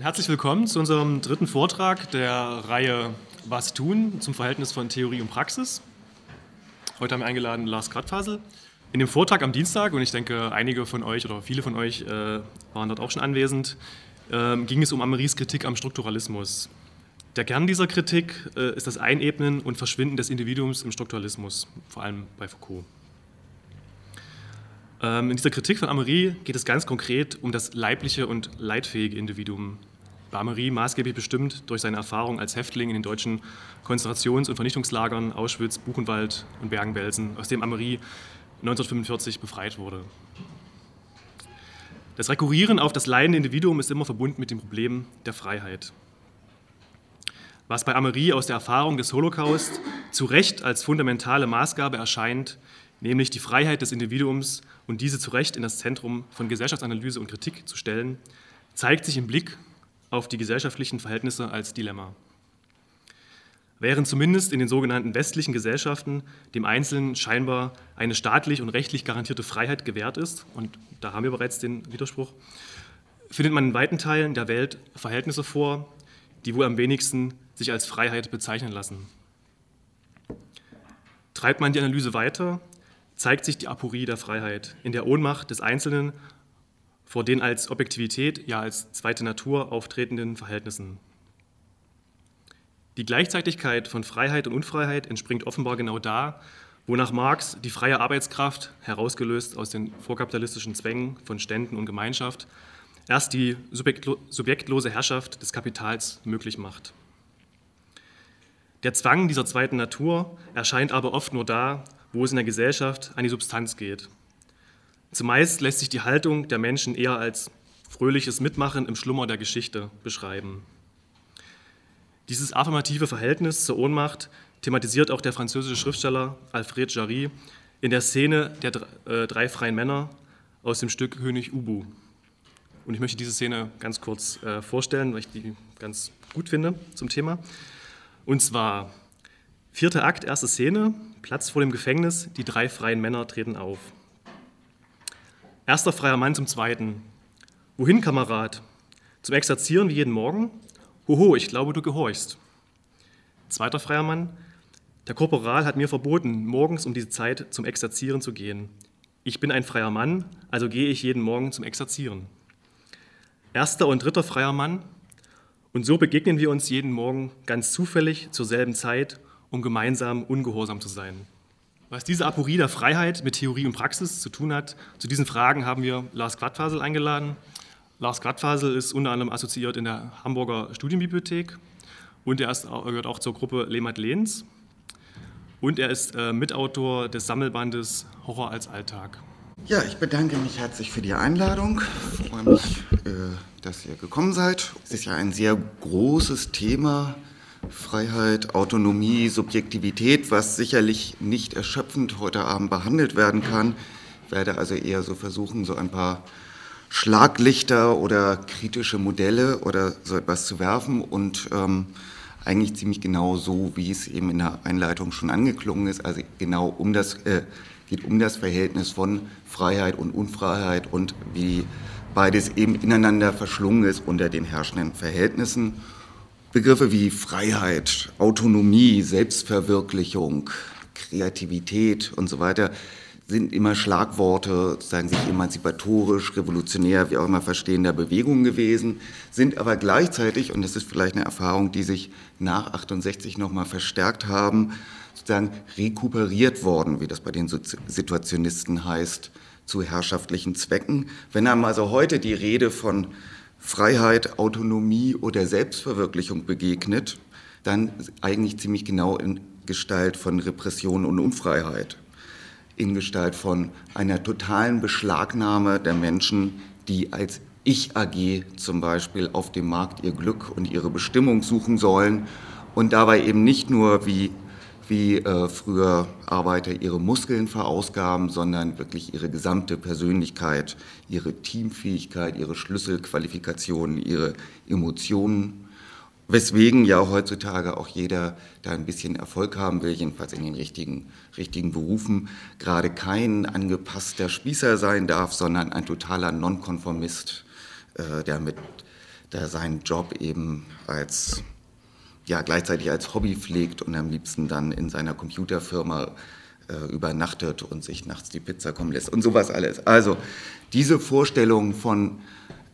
Herzlich willkommen zu unserem dritten Vortrag der Reihe Was tun zum Verhältnis von Theorie und Praxis. Heute haben wir eingeladen Lars Gradfasel. In dem Vortrag am Dienstag, und ich denke, einige von euch oder viele von euch äh, waren dort auch schon anwesend, äh, ging es um Ameris Kritik am Strukturalismus. Der Kern dieser Kritik äh, ist das Einebnen und Verschwinden des Individuums im Strukturalismus, vor allem bei Foucault. Ähm, in dieser Kritik von Amery geht es ganz konkret um das leibliche und leitfähige Individuum. Bei Amery maßgeblich bestimmt durch seine Erfahrung als Häftling in den deutschen Konzentrations- und Vernichtungslagern Auschwitz, Buchenwald und Bergen-Belsen, aus dem Amery 1945 befreit wurde. Das Rekurrieren auf das leidende Individuum ist immer verbunden mit dem Problem der Freiheit. Was bei Amery aus der Erfahrung des Holocaust zu Recht als fundamentale Maßgabe erscheint, nämlich die Freiheit des Individuums und diese zu Recht in das Zentrum von Gesellschaftsanalyse und Kritik zu stellen, zeigt sich im Blick auf die gesellschaftlichen Verhältnisse als Dilemma. Während zumindest in den sogenannten westlichen Gesellschaften dem Einzelnen scheinbar eine staatlich und rechtlich garantierte Freiheit gewährt ist, und da haben wir bereits den Widerspruch, findet man in weiten Teilen der Welt Verhältnisse vor, die wohl am wenigsten sich als Freiheit bezeichnen lassen. Treibt man die Analyse weiter, zeigt sich die Aporie der Freiheit in der Ohnmacht des Einzelnen vor den als Objektivität, ja als zweite Natur auftretenden Verhältnissen. Die Gleichzeitigkeit von Freiheit und Unfreiheit entspringt offenbar genau da, wonach Marx die freie Arbeitskraft, herausgelöst aus den vorkapitalistischen Zwängen von Ständen und Gemeinschaft, erst die subjektlose Herrschaft des Kapitals möglich macht. Der Zwang dieser zweiten Natur erscheint aber oft nur da, wo es in der Gesellschaft an die Substanz geht. Zumeist lässt sich die Haltung der Menschen eher als fröhliches Mitmachen im Schlummer der Geschichte beschreiben. Dieses affirmative Verhältnis zur Ohnmacht thematisiert auch der französische Schriftsteller Alfred Jarry in der Szene der äh, drei freien Männer aus dem Stück König Ubu. Und ich möchte diese Szene ganz kurz äh, vorstellen, weil ich die ganz gut finde zum Thema. Und zwar vierter Akt, erste Szene. Platz vor dem Gefängnis, die drei freien Männer treten auf. Erster freier Mann zum Zweiten. Wohin, Kamerad? Zum Exerzieren wie jeden Morgen? Hoho, ich glaube, du gehorchst. Zweiter freier Mann. Der Korporal hat mir verboten, morgens um diese Zeit zum Exerzieren zu gehen. Ich bin ein freier Mann, also gehe ich jeden Morgen zum Exerzieren. Erster und dritter freier Mann. Und so begegnen wir uns jeden Morgen ganz zufällig zur selben Zeit um gemeinsam ungehorsam zu sein. Was diese Aporie der Freiheit mit Theorie und Praxis zu tun hat, zu diesen Fragen haben wir Lars Quadfasel eingeladen. Lars Quadfasel ist unter anderem assoziiert in der Hamburger Studienbibliothek und er, ist, gehört auch zur Gruppe Lehmat Lehns und er ist äh, Mitautor des Sammelbandes Horror als Alltag. Ja, ich bedanke mich herzlich für die Einladung. Ich freue mich, äh, dass ihr gekommen seid. Es ist ja ein sehr großes Thema, Freiheit, Autonomie, Subjektivität, was sicherlich nicht erschöpfend heute Abend behandelt werden kann. Ich werde also eher so versuchen, so ein paar Schlaglichter oder kritische Modelle oder so etwas zu werfen und ähm, eigentlich ziemlich genau so, wie es eben in der Einleitung schon angeklungen ist, also genau um das, äh, geht um das Verhältnis von Freiheit und Unfreiheit und wie beides eben ineinander verschlungen ist unter den herrschenden Verhältnissen. Begriffe wie Freiheit, Autonomie, Selbstverwirklichung, Kreativität und so weiter sind immer Schlagworte, sagen sich emanzipatorisch, revolutionär, wie auch immer verstehen, der Bewegung gewesen, sind aber gleichzeitig, und das ist vielleicht eine Erfahrung, die sich nach 68 nochmal verstärkt haben, sozusagen rekuperiert worden, wie das bei den Situationisten heißt, zu herrschaftlichen Zwecken. Wenn einem also heute die Rede von Freiheit, Autonomie oder Selbstverwirklichung begegnet, dann eigentlich ziemlich genau in Gestalt von Repression und Unfreiheit, in Gestalt von einer totalen Beschlagnahme der Menschen, die als Ich AG zum Beispiel auf dem Markt ihr Glück und ihre Bestimmung suchen sollen und dabei eben nicht nur wie wie äh, früher Arbeiter ihre Muskeln verausgaben, sondern wirklich ihre gesamte Persönlichkeit, ihre Teamfähigkeit, ihre Schlüsselqualifikationen, ihre Emotionen. Weswegen ja heutzutage auch jeder, der ein bisschen Erfolg haben will, jedenfalls in den richtigen, richtigen Berufen, gerade kein angepasster Spießer sein darf, sondern ein totaler Nonkonformist, äh, der mit der seinen Job eben als ja gleichzeitig als Hobby pflegt und am liebsten dann in seiner Computerfirma äh, übernachtet und sich nachts die Pizza kommen lässt und sowas alles. Also diese Vorstellung von,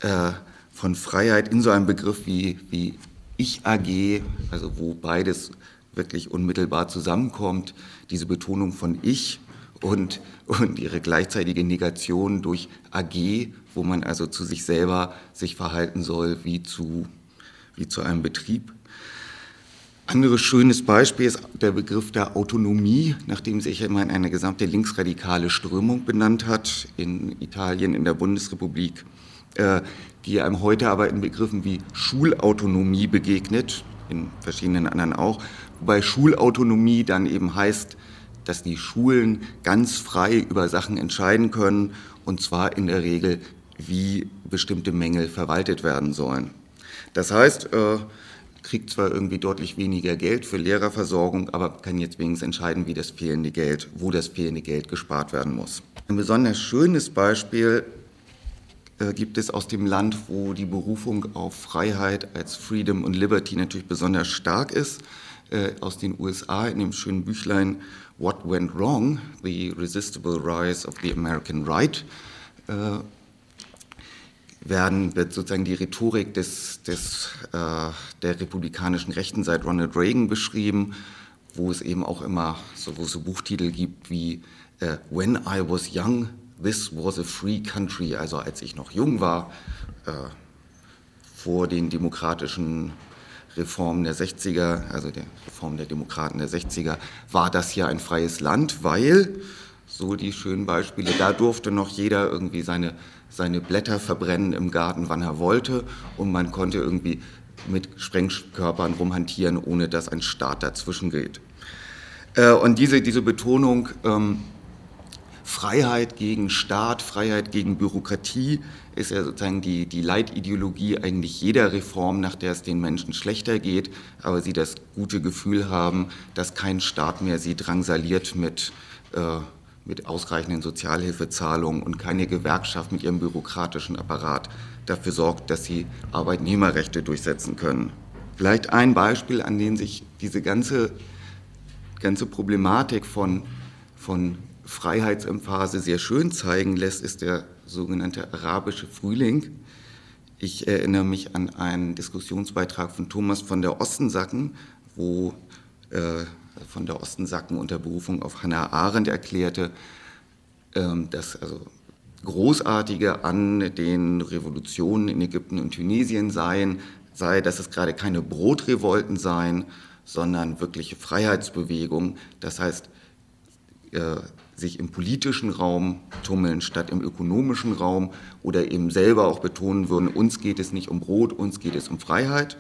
äh, von Freiheit in so einem Begriff wie, wie Ich AG, also wo beides wirklich unmittelbar zusammenkommt, diese Betonung von Ich und, und ihre gleichzeitige Negation durch AG, wo man also zu sich selber sich verhalten soll wie zu, wie zu einem Betrieb. Anderes schönes Beispiel ist der Begriff der Autonomie, nachdem sich immer eine gesamte linksradikale Strömung benannt hat in Italien, in der Bundesrepublik, äh, die einem heute aber in Begriffen wie Schulautonomie begegnet, in verschiedenen anderen auch, wobei Schulautonomie dann eben heißt, dass die Schulen ganz frei über Sachen entscheiden können, und zwar in der Regel, wie bestimmte Mängel verwaltet werden sollen. Das heißt, äh, kriegt zwar irgendwie deutlich weniger Geld für Lehrerversorgung, aber kann jetzt wenigstens entscheiden, wie das fehlende Geld, wo das fehlende Geld gespart werden muss. Ein besonders schönes Beispiel äh, gibt es aus dem Land, wo die Berufung auf Freiheit als Freedom und Liberty natürlich besonders stark ist, äh, aus den USA in dem schönen Büchlein What Went Wrong? The Resistible Rise of the American Right. Werden, wird sozusagen die Rhetorik des, des, äh, der republikanischen Rechten seit Ronald Reagan beschrieben, wo es eben auch immer so, so Buchtitel gibt wie äh, When I was young, this was a free country, also als ich noch jung war, äh, vor den demokratischen Reformen der 60er, also der Reform der Demokraten der 60er, war das hier ein freies Land, weil, so die schönen Beispiele, da durfte noch jeder irgendwie seine seine Blätter verbrennen im Garten, wann er wollte. Und man konnte irgendwie mit Sprengkörpern rumhantieren, ohne dass ein Staat dazwischen geht. Äh, und diese, diese Betonung, ähm, Freiheit gegen Staat, Freiheit gegen Bürokratie ist ja sozusagen die, die Leitideologie eigentlich jeder Reform, nach der es den Menschen schlechter geht, aber sie das gute Gefühl haben, dass kein Staat mehr sie drangsaliert mit äh, mit ausreichenden Sozialhilfezahlungen und keine Gewerkschaft mit ihrem bürokratischen Apparat dafür sorgt, dass sie Arbeitnehmerrechte durchsetzen können. Vielleicht ein Beispiel, an dem sich diese ganze, ganze Problematik von, von Freiheitsemphase sehr schön zeigen lässt, ist der sogenannte arabische Frühling. Ich erinnere mich an einen Diskussionsbeitrag von Thomas von der Ostensacken, wo äh, von der Ostensacken unter Berufung auf Hannah Arendt erklärte, ähm, dass also Großartige an den Revolutionen in Ägypten und Tunesien seien, sei, dass es gerade keine Brotrevolten seien, sondern wirkliche Freiheitsbewegungen. Das heißt, äh, sich im politischen Raum tummeln statt im ökonomischen Raum oder eben selber auch betonen würden, uns geht es nicht um Brot, uns geht es um Freiheit.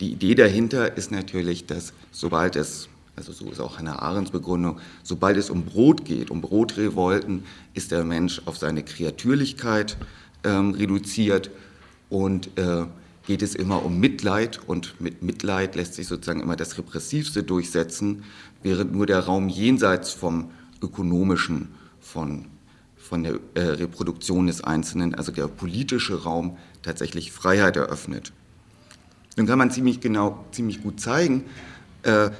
Die Idee dahinter ist natürlich, dass sobald es, also so ist auch Hannah Arendts Begründung, sobald es um Brot geht, um Brotrevolten, ist der Mensch auf seine Kreatürlichkeit ähm, reduziert und äh, geht es immer um Mitleid und mit Mitleid lässt sich sozusagen immer das Repressivste durchsetzen, während nur der Raum jenseits vom ökonomischen, von, von der äh, Reproduktion des Einzelnen, also der politische Raum, tatsächlich Freiheit eröffnet dann kann man ziemlich genau, ziemlich gut zeigen, äh,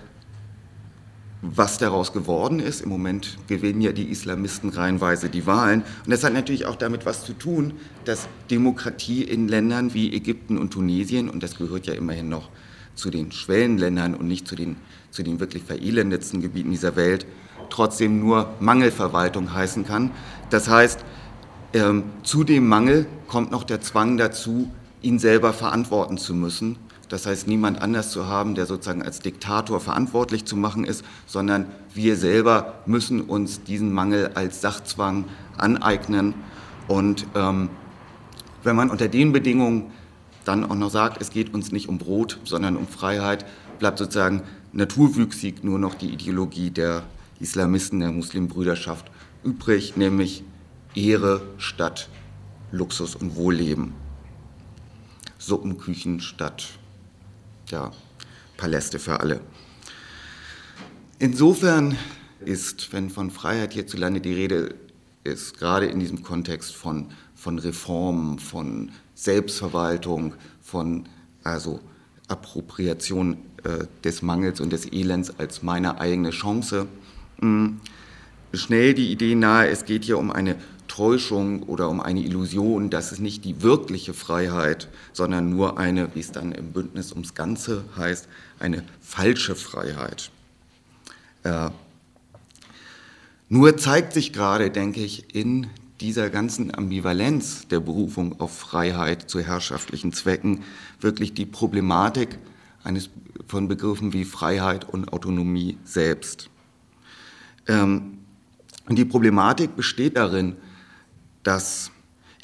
was daraus geworden ist. Im Moment gewinnen ja die Islamisten reihenweise die Wahlen. Und das hat natürlich auch damit was zu tun, dass Demokratie in Ländern wie Ägypten und Tunesien, und das gehört ja immerhin noch zu den Schwellenländern und nicht zu den, zu den wirklich verelendetsten Gebieten dieser Welt, trotzdem nur Mangelverwaltung heißen kann. Das heißt, ähm, zu dem Mangel kommt noch der Zwang dazu, ihn selber verantworten zu müssen das heißt, niemand anders zu haben, der sozusagen als Diktator verantwortlich zu machen ist, sondern wir selber müssen uns diesen Mangel als Sachzwang aneignen. Und ähm, wenn man unter den Bedingungen dann auch noch sagt, es geht uns nicht um Brot, sondern um Freiheit, bleibt sozusagen naturwüchsig nur noch die Ideologie der Islamisten, der Muslimbrüderschaft übrig, nämlich Ehre statt Luxus und Wohlleben. Suppenküchen statt ja, Paläste für alle. Insofern ist, wenn von Freiheit hierzulande die Rede ist, gerade in diesem Kontext von, von Reformen, von Selbstverwaltung, von also Appropriation äh, des Mangels und des Elends als meine eigene Chance. Hm. Schnell die Idee nahe, es geht hier um eine Täuschung oder um eine Illusion, dass es nicht die wirkliche Freiheit, sondern nur eine, wie es dann im Bündnis ums Ganze heißt, eine falsche Freiheit. Äh, nur zeigt sich gerade, denke ich, in dieser ganzen Ambivalenz der Berufung auf Freiheit zu herrschaftlichen Zwecken wirklich die Problematik eines, von Begriffen wie Freiheit und Autonomie selbst. Ähm, und die Problematik besteht darin, dass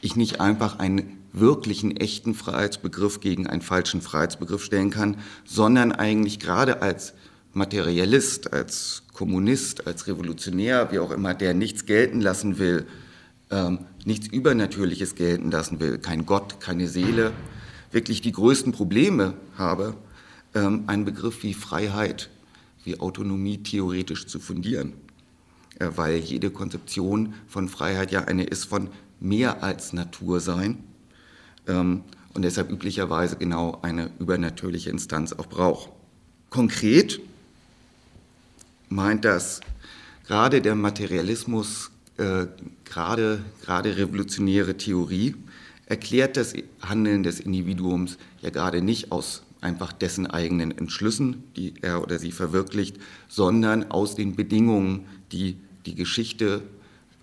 ich nicht einfach einen wirklichen, echten Freiheitsbegriff gegen einen falschen Freiheitsbegriff stellen kann, sondern eigentlich gerade als Materialist, als Kommunist, als Revolutionär, wie auch immer, der nichts gelten lassen will, ähm, nichts Übernatürliches gelten lassen will, kein Gott, keine Seele, wirklich die größten Probleme habe, ähm, einen Begriff wie Freiheit, wie Autonomie theoretisch zu fundieren. Äh, weil jede Konzeption von Freiheit ja eine ist von mehr als Natursein ähm, und deshalb üblicherweise genau eine übernatürliche Instanz auch braucht. Konkret meint das gerade der Materialismus, äh, gerade, gerade revolutionäre Theorie, erklärt das Handeln des Individuums ja gerade nicht aus einfach dessen eigenen Entschlüssen, die er oder sie verwirklicht, sondern aus den Bedingungen, die die Geschichte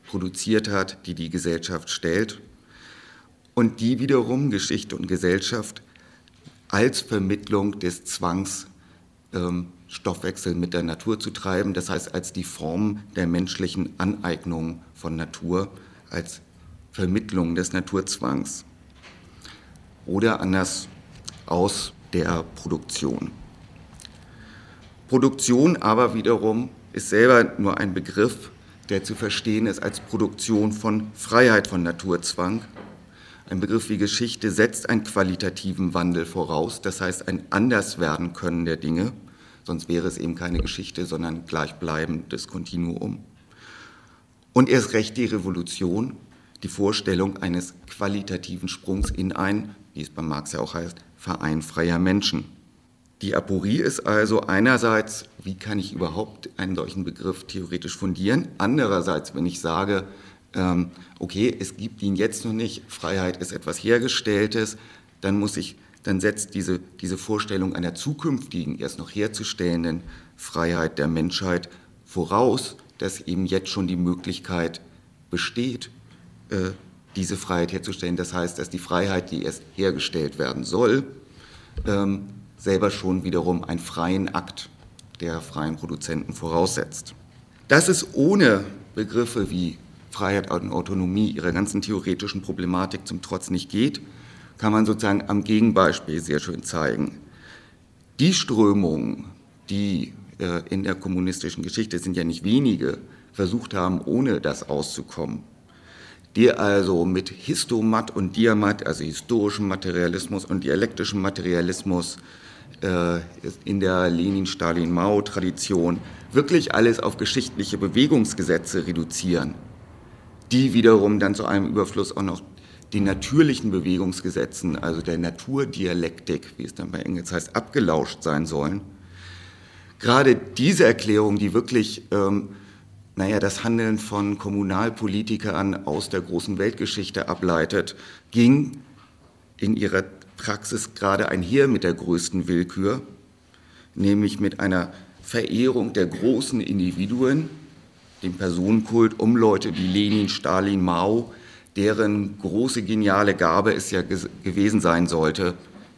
produziert hat, die die Gesellschaft stellt und die wiederum Geschichte und Gesellschaft als Vermittlung des Zwangs ähm, Stoffwechsel mit der Natur zu treiben, das heißt als die Form der menschlichen Aneignung von Natur, als Vermittlung des Naturzwangs oder anders aus der Produktion. Produktion aber wiederum ist selber nur ein Begriff, der zu verstehen ist als Produktion von Freiheit von Naturzwang. Ein Begriff wie Geschichte setzt einen qualitativen Wandel voraus, das heißt ein Anderswerden können der Dinge, sonst wäre es eben keine Geschichte, sondern gleichbleibendes Kontinuum. Und erst recht die Revolution, die Vorstellung eines qualitativen Sprungs in ein, wie es bei Marx ja auch heißt, Verein freier Menschen. Die Aporie ist also einerseits, wie kann ich überhaupt einen solchen Begriff theoretisch fundieren? Andererseits, wenn ich sage, ähm, okay, es gibt ihn jetzt noch nicht, Freiheit ist etwas Hergestelltes, dann muss ich, dann setzt diese, diese Vorstellung einer zukünftigen, erst noch herzustellenden Freiheit der Menschheit voraus, dass eben jetzt schon die Möglichkeit besteht, äh, diese Freiheit herzustellen. Das heißt, dass die Freiheit, die erst hergestellt werden soll, ähm, selber schon wiederum einen freien Akt der freien Produzenten voraussetzt. Dass es ohne Begriffe wie Freiheit und Autonomie ihrer ganzen theoretischen Problematik zum Trotz nicht geht, kann man sozusagen am Gegenbeispiel sehr schön zeigen. Die Strömungen, die äh, in der kommunistischen Geschichte sind ja nicht wenige, versucht haben, ohne das auszukommen, die also mit Histomat und Diamat, also historischem Materialismus und dialektischem Materialismus in der Lenin-Stalin-Mao-Tradition wirklich alles auf geschichtliche Bewegungsgesetze reduzieren, die wiederum dann zu einem Überfluss auch noch den natürlichen Bewegungsgesetzen, also der Naturdialektik, wie es dann bei Engels heißt, abgelauscht sein sollen. Gerade diese Erklärung, die wirklich, ähm, naja, das Handeln von Kommunalpolitikern aus der großen Weltgeschichte ableitet, ging in ihrer Praxis gerade einher mit der größten Willkür, nämlich mit einer Verehrung der großen Individuen, dem Personenkult um Leute wie Lenin, Stalin, Mao, deren große geniale Gabe es ja gewesen sein sollte,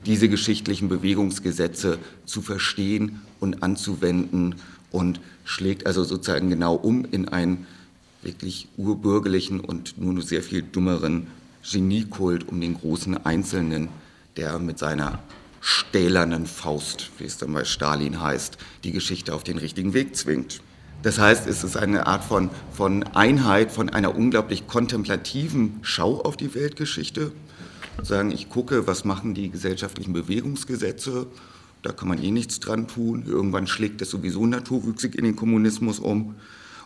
diese geschichtlichen Bewegungsgesetze zu verstehen und anzuwenden und schlägt also sozusagen genau um in einen wirklich urbürgerlichen und nur sehr viel dummeren Geniekult um den großen Einzelnen der mit seiner stählernen Faust, wie es dann bei Stalin heißt, die Geschichte auf den richtigen Weg zwingt. Das heißt, es ist eine Art von, von Einheit, von einer unglaublich kontemplativen Schau auf die Weltgeschichte. Sagen, ich gucke, was machen die gesellschaftlichen Bewegungsgesetze, da kann man eh nichts dran tun. Irgendwann schlägt es sowieso naturwüchsig in den Kommunismus um.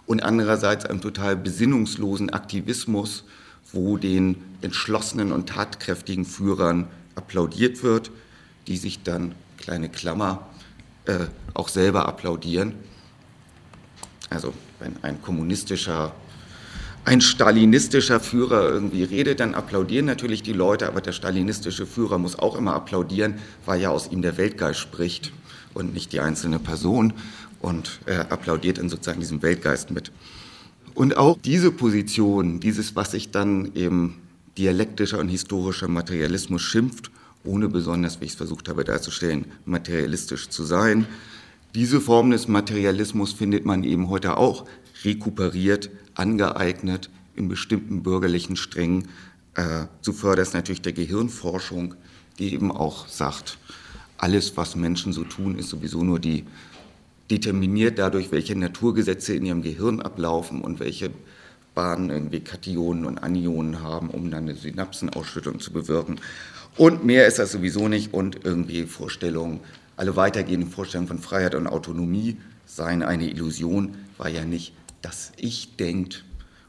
Und andererseits einen total besinnungslosen Aktivismus wo den entschlossenen und tatkräftigen Führern applaudiert wird, die sich dann, kleine Klammer, äh, auch selber applaudieren. Also wenn ein kommunistischer, ein stalinistischer Führer irgendwie redet, dann applaudieren natürlich die Leute, aber der stalinistische Führer muss auch immer applaudieren, weil ja aus ihm der Weltgeist spricht und nicht die einzelne Person und er applaudiert dann sozusagen diesem Weltgeist mit. Und auch diese Position, dieses, was sich dann eben dialektischer und historischer Materialismus schimpft, ohne besonders, wie ich es versucht habe darzustellen, materialistisch zu sein. Diese Form des Materialismus findet man eben heute auch rekuperiert, angeeignet in bestimmten bürgerlichen Strängen, äh, zuvörderst natürlich der Gehirnforschung, die eben auch sagt, alles, was Menschen so tun, ist sowieso nur die determiniert dadurch, welche Naturgesetze in ihrem Gehirn ablaufen und welche Bahnen irgendwie Kationen und Anionen haben, um dann eine Synapsenausschüttung zu bewirken. Und mehr ist das sowieso nicht und irgendwie Vorstellungen, alle weitergehenden Vorstellungen von Freiheit und Autonomie seien eine Illusion, war ja nicht das Ich denkt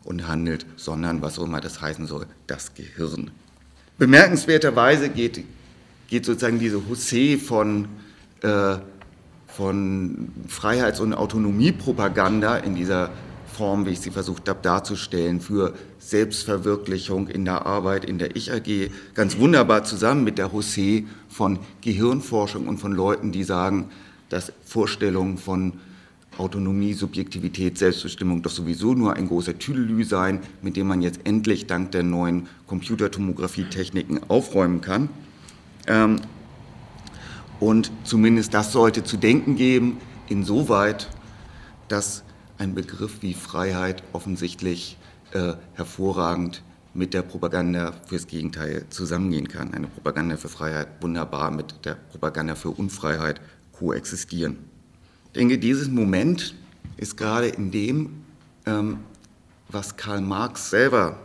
und handelt, sondern was auch immer das heißen soll, das Gehirn. Bemerkenswerterweise geht, geht sozusagen diese Husset von äh, von Freiheits- und Autonomiepropaganda in dieser Form, wie ich sie versucht habe darzustellen, für Selbstverwirklichung in der Arbeit, in der Ich-AG, ganz wunderbar zusammen mit der José von Gehirnforschung und von Leuten, die sagen, dass Vorstellungen von Autonomie, Subjektivität, Selbstbestimmung doch sowieso nur ein großer Tüdelü sein, mit dem man jetzt endlich dank der neuen Computertomographie-Techniken aufräumen kann. Ähm, und zumindest das sollte zu denken geben, insoweit, dass ein Begriff wie Freiheit offensichtlich äh, hervorragend mit der Propaganda fürs Gegenteil zusammengehen kann. Eine Propaganda für Freiheit wunderbar mit der Propaganda für Unfreiheit koexistieren. Ich denke, dieses Moment ist gerade in dem, ähm, was Karl Marx selber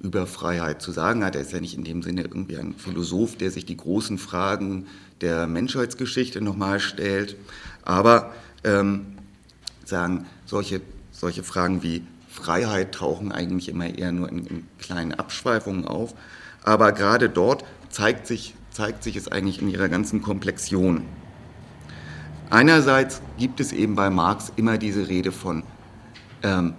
über Freiheit zu sagen hat. Er ist ja nicht in dem Sinne irgendwie ein Philosoph, der sich die großen Fragen der Menschheitsgeschichte nochmal stellt. Aber ähm, sagen, solche, solche Fragen wie Freiheit tauchen eigentlich immer eher nur in, in kleinen Abschweifungen auf. Aber gerade dort zeigt sich, zeigt sich es eigentlich in ihrer ganzen Komplexion. Einerseits gibt es eben bei Marx immer diese Rede von ähm,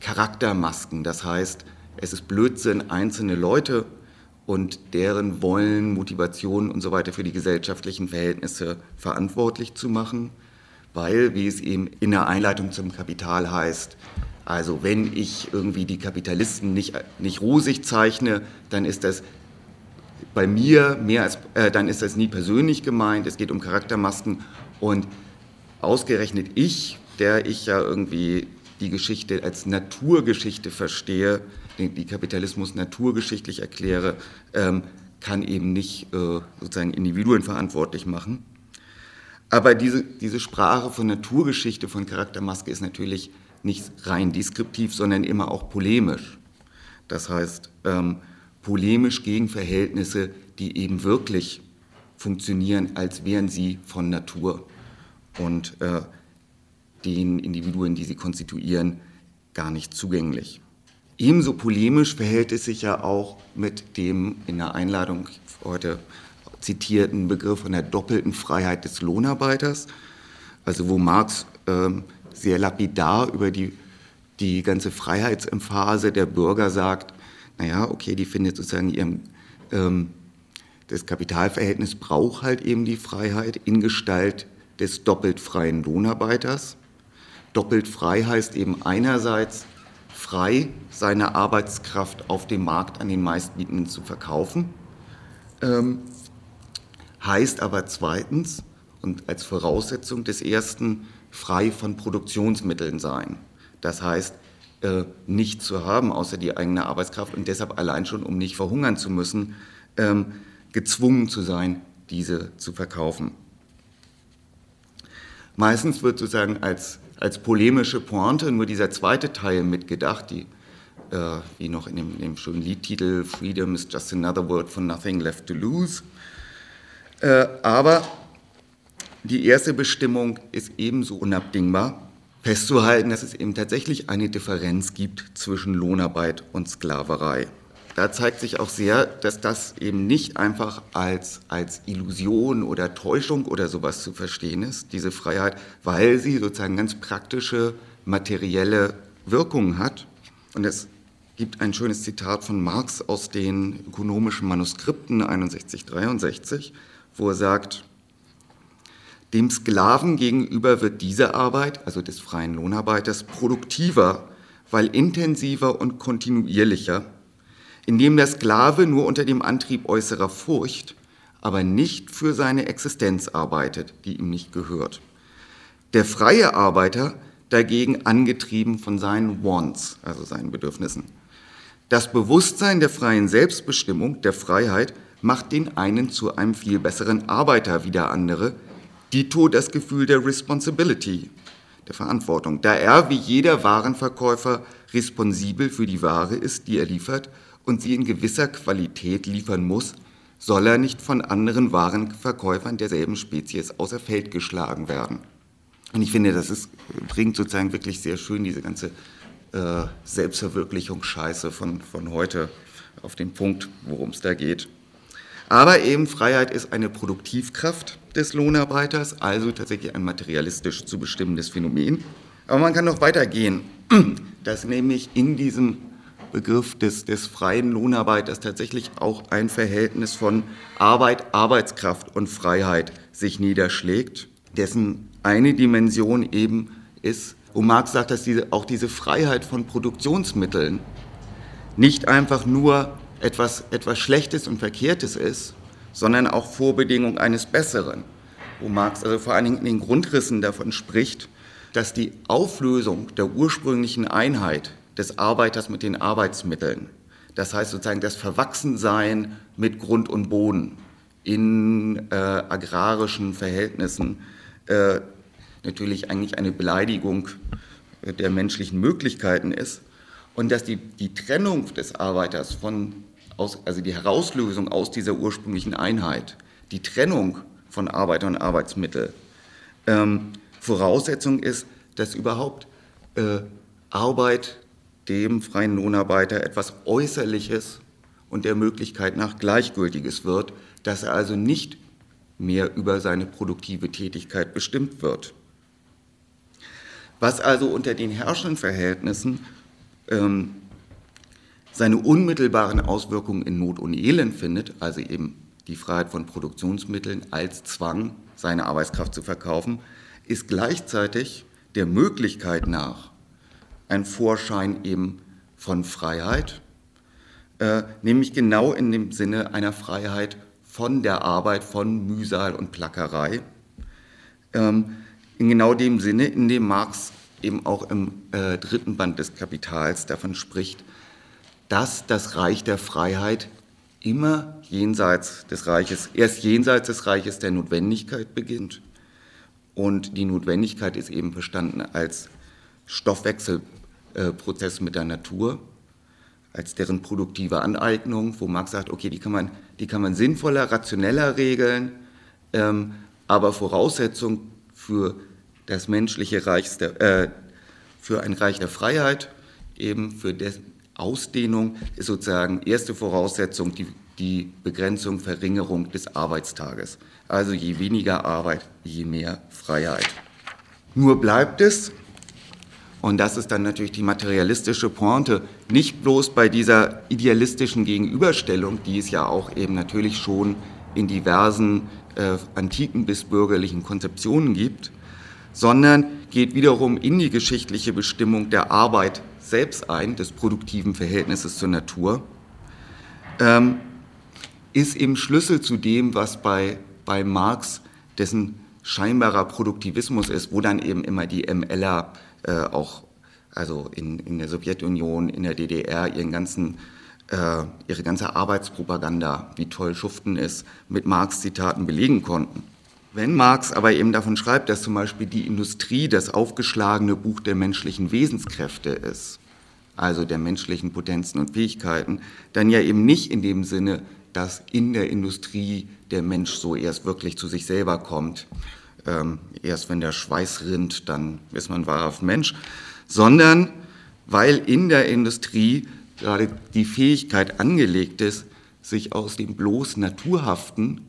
Charaktermasken. Das heißt, es ist Blödsinn, einzelne Leute und deren Wollen, Motivationen und so weiter für die gesellschaftlichen Verhältnisse verantwortlich zu machen, weil, wie es eben in der Einleitung zum Kapital heißt, also wenn ich irgendwie die Kapitalisten nicht, nicht rosig zeichne, dann ist das bei mir mehr als, äh, dann ist das nie persönlich gemeint, es geht um Charaktermasken und ausgerechnet ich, der ich ja irgendwie die Geschichte als Naturgeschichte verstehe, die Kapitalismus naturgeschichtlich erkläre, ähm, kann eben nicht äh, sozusagen Individuen verantwortlich machen. Aber diese, diese Sprache von Naturgeschichte, von Charaktermaske ist natürlich nicht rein deskriptiv, sondern immer auch polemisch. Das heißt, ähm, polemisch gegen Verhältnisse, die eben wirklich funktionieren, als wären sie von Natur und äh, den Individuen, die sie konstituieren, gar nicht zugänglich. Ebenso polemisch verhält es sich ja auch mit dem in der Einladung heute zitierten Begriff von der doppelten Freiheit des Lohnarbeiters, also wo Marx ähm, sehr lapidar über die, die ganze Freiheitsemphase der Bürger sagt, naja, okay, die findet sozusagen ihrem, ähm, das Kapitalverhältnis braucht halt eben die Freiheit in Gestalt des doppelt freien Lohnarbeiters. Doppelt frei heißt eben einerseits, frei, seine Arbeitskraft auf dem Markt an den meistbietenden zu verkaufen. Ähm, heißt aber zweitens und als Voraussetzung des ersten frei von Produktionsmitteln sein. Das heißt, äh, nicht zu haben außer die eigene Arbeitskraft und deshalb allein schon, um nicht verhungern zu müssen, ähm, gezwungen zu sein, diese zu verkaufen. Meistens wird sozusagen als als polemische Pointe nur dieser zweite Teil mitgedacht, die, äh, wie noch in dem, in dem, schönen Liedtitel Freedom is just another word for nothing left to lose. Äh, aber die erste Bestimmung ist ebenso unabdingbar. festzuhalten, dass es eben tatsächlich eine Differenz gibt zwischen Lohnarbeit und Sklaverei. Da zeigt sich auch sehr, dass das eben nicht einfach als, als Illusion oder Täuschung oder sowas zu verstehen ist, diese Freiheit, weil sie sozusagen ganz praktische, materielle Wirkungen hat. Und es gibt ein schönes Zitat von Marx aus den ökonomischen Manuskripten 61-63, wo er sagt, dem Sklaven gegenüber wird diese Arbeit, also des freien Lohnarbeiters, produktiver, weil intensiver und kontinuierlicher, indem der Sklave nur unter dem Antrieb äußerer Furcht, aber nicht für seine Existenz arbeitet, die ihm nicht gehört. Der freie Arbeiter dagegen angetrieben von seinen Wants, also seinen Bedürfnissen. Das Bewusstsein der freien Selbstbestimmung, der Freiheit, macht den einen zu einem viel besseren Arbeiter wie der andere, Dito das Gefühl der Responsibility, der Verantwortung, da er wie jeder Warenverkäufer responsibel für die Ware ist, die er liefert und sie in gewisser Qualität liefern muss, soll er nicht von anderen Warenverkäufern derselben Spezies außer Feld geschlagen werden. Und ich finde, das ist, bringt sozusagen wirklich sehr schön diese ganze äh, Selbstverwirklichungsscheiße von, von heute auf den Punkt, worum es da geht. Aber eben Freiheit ist eine Produktivkraft des Lohnarbeiters, also tatsächlich ein materialistisch zu bestimmendes Phänomen. Aber man kann noch weitergehen, dass nämlich in diesem Begriff des, des freien Lohnarbeiters tatsächlich auch ein Verhältnis von Arbeit, Arbeitskraft und Freiheit sich niederschlägt, dessen eine Dimension eben ist, wo Marx sagt, dass diese, auch diese Freiheit von Produktionsmitteln nicht einfach nur etwas, etwas Schlechtes und Verkehrtes ist, sondern auch Vorbedingung eines Besseren. Wo Marx also vor allen Dingen in den Grundrissen davon spricht, dass die Auflösung der ursprünglichen Einheit des Arbeiters mit den Arbeitsmitteln, das heißt sozusagen das Verwachsensein mit Grund und Boden in äh, agrarischen Verhältnissen, äh, natürlich eigentlich eine Beleidigung der menschlichen Möglichkeiten ist und dass die, die Trennung des Arbeiters von aus, also die Herauslösung aus dieser ursprünglichen Einheit, die Trennung von Arbeiter und Arbeitsmittel, ähm, Voraussetzung ist, dass überhaupt äh, Arbeit dem freien Lohnarbeiter etwas Äußerliches und der Möglichkeit nach Gleichgültiges wird, dass er also nicht mehr über seine produktive Tätigkeit bestimmt wird. Was also unter den herrschenden Verhältnissen ähm, seine unmittelbaren Auswirkungen in Not und Elend findet, also eben die Freiheit von Produktionsmitteln als Zwang, seine Arbeitskraft zu verkaufen, ist gleichzeitig der Möglichkeit nach ein Vorschein eben von Freiheit, äh, nämlich genau in dem Sinne einer Freiheit von der Arbeit, von Mühsal und Plackerei, ähm, in genau dem Sinne, in dem Marx eben auch im äh, dritten Band des Kapitals davon spricht, dass das Reich der Freiheit immer jenseits des Reiches, erst jenseits des Reiches der Notwendigkeit beginnt. Und die Notwendigkeit ist eben verstanden als Stoffwechselprozess mit der Natur, als deren produktive Aneignung, wo Marx sagt, okay, die kann man, die kann man sinnvoller, rationeller regeln, ähm, aber Voraussetzung für das menschliche Reich, äh, für ein Reich der Freiheit, eben für des, Ausdehnung ist sozusagen erste Voraussetzung die, die Begrenzung, Verringerung des Arbeitstages. Also je weniger Arbeit, je mehr Freiheit. Nur bleibt es, und das ist dann natürlich die materialistische Pointe, nicht bloß bei dieser idealistischen Gegenüberstellung, die es ja auch eben natürlich schon in diversen äh, antiken bis bürgerlichen Konzeptionen gibt, sondern geht wiederum in die geschichtliche Bestimmung der Arbeit selbst ein, des produktiven Verhältnisses zur Natur, ähm, ist eben Schlüssel zu dem, was bei, bei Marx dessen scheinbarer Produktivismus ist, wo dann eben immer die MLer äh, auch, also in, in der Sowjetunion, in der DDR, ihren ganzen, äh, ihre ganze Arbeitspropaganda, wie toll Schuften ist, mit Marx-Zitaten belegen konnten. Wenn Marx aber eben davon schreibt, dass zum Beispiel die Industrie das aufgeschlagene Buch der menschlichen Wesenskräfte ist, also der menschlichen Potenzen und Fähigkeiten, dann ja eben nicht in dem Sinne, dass in der Industrie der Mensch so erst wirklich zu sich selber kommt, ähm, erst wenn der Schweiß rinnt, dann ist man wahrhaft Mensch, sondern weil in der Industrie gerade die Fähigkeit angelegt ist, sich aus dem bloß Naturhaften,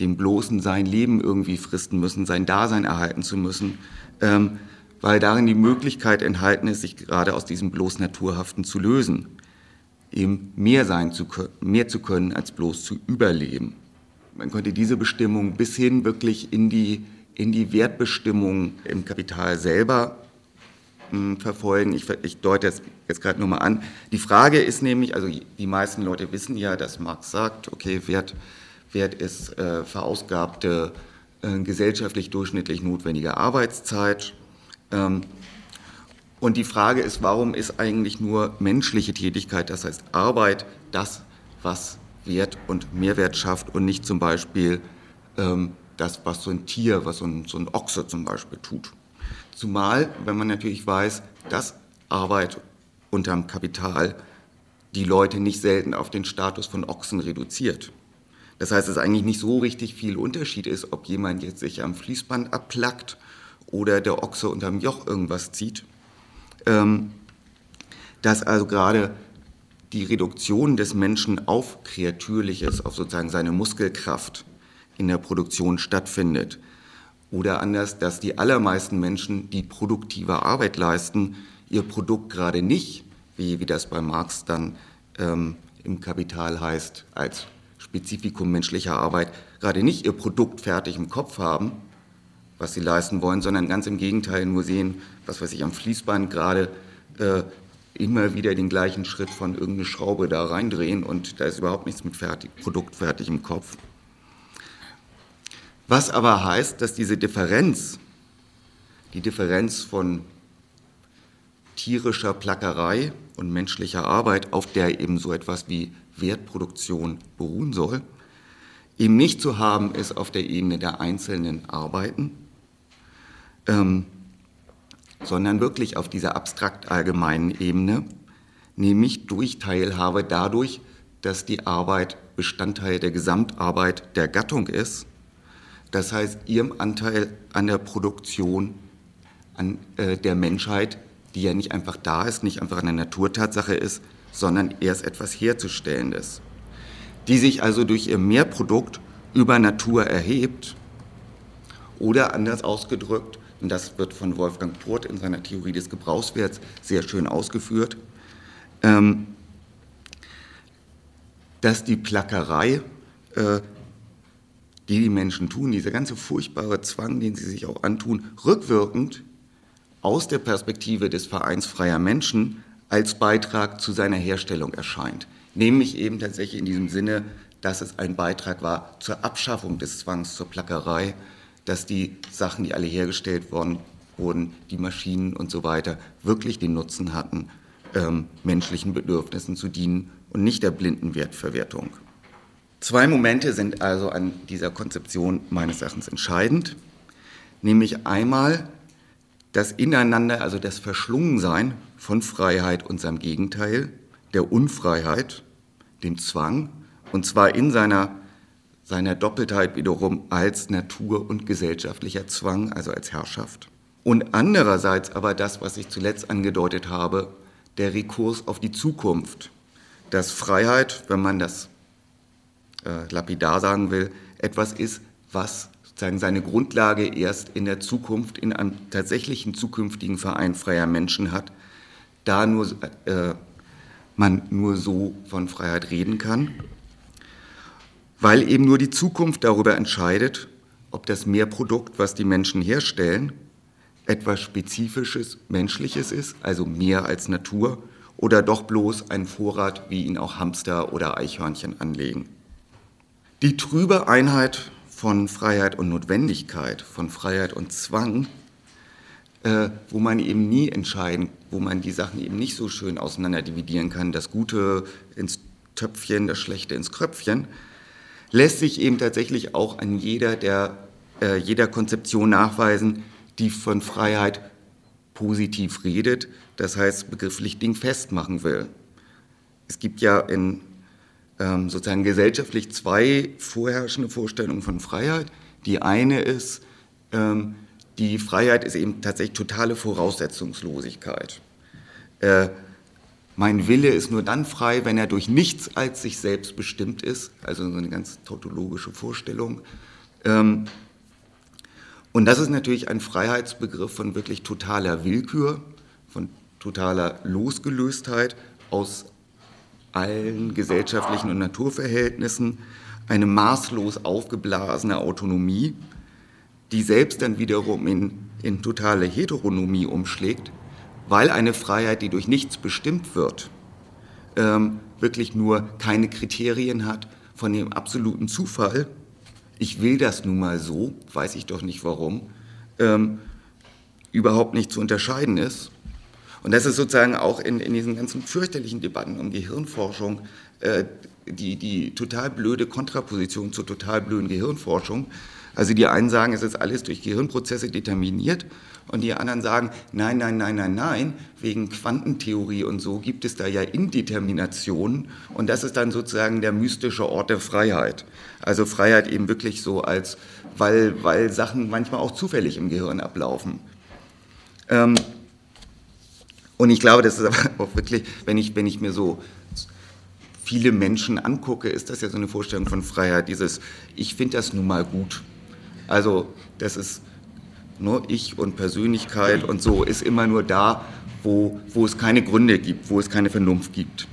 dem bloßen sein Leben irgendwie fristen müssen, sein Dasein erhalten zu müssen, ähm, weil darin die Möglichkeit enthalten ist, sich gerade aus diesem bloß Naturhaften zu lösen, eben mehr sein zu können, mehr zu können als bloß zu überleben. Man konnte diese Bestimmung bis hin wirklich in die, in die Wertbestimmung im Kapital selber hm, verfolgen. Ich, ich deute jetzt, jetzt gerade nur mal an. Die Frage ist nämlich, also die meisten Leute wissen ja, dass Marx sagt, okay, Wert, Wert ist äh, verausgabte äh, gesellschaftlich durchschnittlich notwendige Arbeitszeit. Ähm, und die Frage ist, warum ist eigentlich nur menschliche Tätigkeit, das heißt Arbeit, das, was Wert und Mehrwert schafft und nicht zum Beispiel ähm, das, was so ein Tier, was so ein, so ein Ochse zum Beispiel tut. Zumal, wenn man natürlich weiß, dass Arbeit unterm Kapital die Leute nicht selten auf den Status von Ochsen reduziert. Das heißt, dass eigentlich nicht so richtig viel Unterschied ist, ob jemand jetzt sich am Fließband abplackt oder der Ochse unterm Joch irgendwas zieht. Ähm, dass also gerade die Reduktion des Menschen auf Kreatürliches, auf sozusagen seine Muskelkraft in der Produktion stattfindet. Oder anders, dass die allermeisten Menschen, die produktive Arbeit leisten, ihr Produkt gerade nicht, wie, wie das bei Marx dann ähm, im Kapital heißt, als Spezifikum menschlicher Arbeit, gerade nicht ihr Produkt fertig im Kopf haben, was sie leisten wollen, sondern ganz im Gegenteil nur sehen, was weiß ich, am Fließband gerade äh, immer wieder den gleichen Schritt von irgendeine Schraube da reindrehen und da ist überhaupt nichts mit fertig, Produkt fertig im Kopf. Was aber heißt, dass diese Differenz, die Differenz von tierischer Plackerei und menschlicher Arbeit, auf der eben so etwas wie Wertproduktion beruhen soll, eben nicht zu haben ist auf der Ebene der einzelnen Arbeiten, ähm, sondern wirklich auf dieser abstrakt allgemeinen Ebene, nämlich durch Teilhabe dadurch, dass die Arbeit Bestandteil der Gesamtarbeit der Gattung ist, das heißt ihrem Anteil an der Produktion an, äh, der Menschheit, die ja nicht einfach da ist, nicht einfach eine Naturtatsache ist, sondern erst etwas Herzustellendes, die sich also durch ihr Mehrprodukt über Natur erhebt. Oder anders ausgedrückt, und das wird von Wolfgang Port in seiner Theorie des Gebrauchswerts sehr schön ausgeführt, ähm, dass die Plackerei, äh, die die Menschen tun, dieser ganze furchtbare Zwang, den sie sich auch antun, rückwirkend aus der Perspektive des Vereins freier Menschen als Beitrag zu seiner Herstellung erscheint. Nämlich eben tatsächlich in diesem Sinne, dass es ein Beitrag war zur Abschaffung des Zwangs zur Plackerei, dass die Sachen, die alle hergestellt worden wurden, die Maschinen und so weiter, wirklich den Nutzen hatten, ähm, menschlichen Bedürfnissen zu dienen und nicht der blinden Wertverwertung. Zwei Momente sind also an dieser Konzeption meines Erachtens entscheidend, nämlich einmal das Ineinander, also das Verschlungensein von Freiheit und seinem Gegenteil, der Unfreiheit, dem Zwang, und zwar in seiner seiner Doppeltheit wiederum als Natur- und gesellschaftlicher Zwang, also als Herrschaft. Und andererseits aber das, was ich zuletzt angedeutet habe, der Rekurs auf die Zukunft, dass Freiheit, wenn man das äh, lapidar sagen will, etwas ist, was sozusagen seine Grundlage erst in der Zukunft, in einem tatsächlichen zukünftigen Verein freier Menschen hat, da nur, äh, man nur so von Freiheit reden kann weil eben nur die Zukunft darüber entscheidet, ob das Mehrprodukt, was die Menschen herstellen, etwas Spezifisches, Menschliches ist, also mehr als Natur, oder doch bloß ein Vorrat, wie ihn auch Hamster oder Eichhörnchen anlegen. Die trübe Einheit von Freiheit und Notwendigkeit, von Freiheit und Zwang, äh, wo man eben nie entscheiden, wo man die Sachen eben nicht so schön auseinander dividieren kann, das Gute ins Töpfchen, das Schlechte ins Kröpfchen, lässt sich eben tatsächlich auch an jeder, der, äh, jeder Konzeption nachweisen, die von Freiheit positiv redet, das heißt begrifflich Ding festmachen will. Es gibt ja in ähm, sozusagen gesellschaftlich zwei vorherrschende Vorstellungen von Freiheit. Die eine ist Ähm, die Freiheit ist eben tatsächlich totale Voraussetzungslosigkeit. Äh, mein Wille ist nur dann frei, wenn er durch nichts als sich selbst bestimmt ist, also so eine ganz tautologische Vorstellung. Ähm, und das ist natürlich ein Freiheitsbegriff von wirklich totaler Willkür, von totaler Losgelöstheit aus allen gesellschaftlichen und Naturverhältnissen, eine maßlos aufgeblasene Autonomie, die selbst dann wiederum in, in totale Heteronomie umschlägt, weil eine Freiheit, die durch nichts bestimmt wird, ähm, wirklich nur keine Kriterien hat von dem absoluten Zufall, ich will das nun mal so, weiß ich doch nicht warum, ähm, überhaupt nicht zu unterscheiden ist. Und das ist sozusagen auch in, in diesen ganzen fürchterlichen Debatten um Gehirnforschung äh, die, die total blöde Kontraposition zur total blöden Gehirnforschung. Also die einen sagen, es ist alles durch Gehirnprozesse determiniert und die anderen sagen, nein, nein, nein, nein, nein, wegen Quantentheorie und so gibt es da ja Indeterminationen und das ist dann sozusagen der mystische Ort der Freiheit. Also Freiheit eben wirklich so als, weil, weil Sachen manchmal auch zufällig im Gehirn ablaufen. Ähm, und ich glaube, das ist aber auch wirklich, wenn ich, wenn ich mir so viele Menschen angucke, ist das ja so eine Vorstellung von Freiheit, dieses, ich finde das nun mal gut. Also das ist nur ich und Persönlichkeit und so ist immer nur da, wo, wo es keine Gründe gibt, wo es keine Vernunft gibt.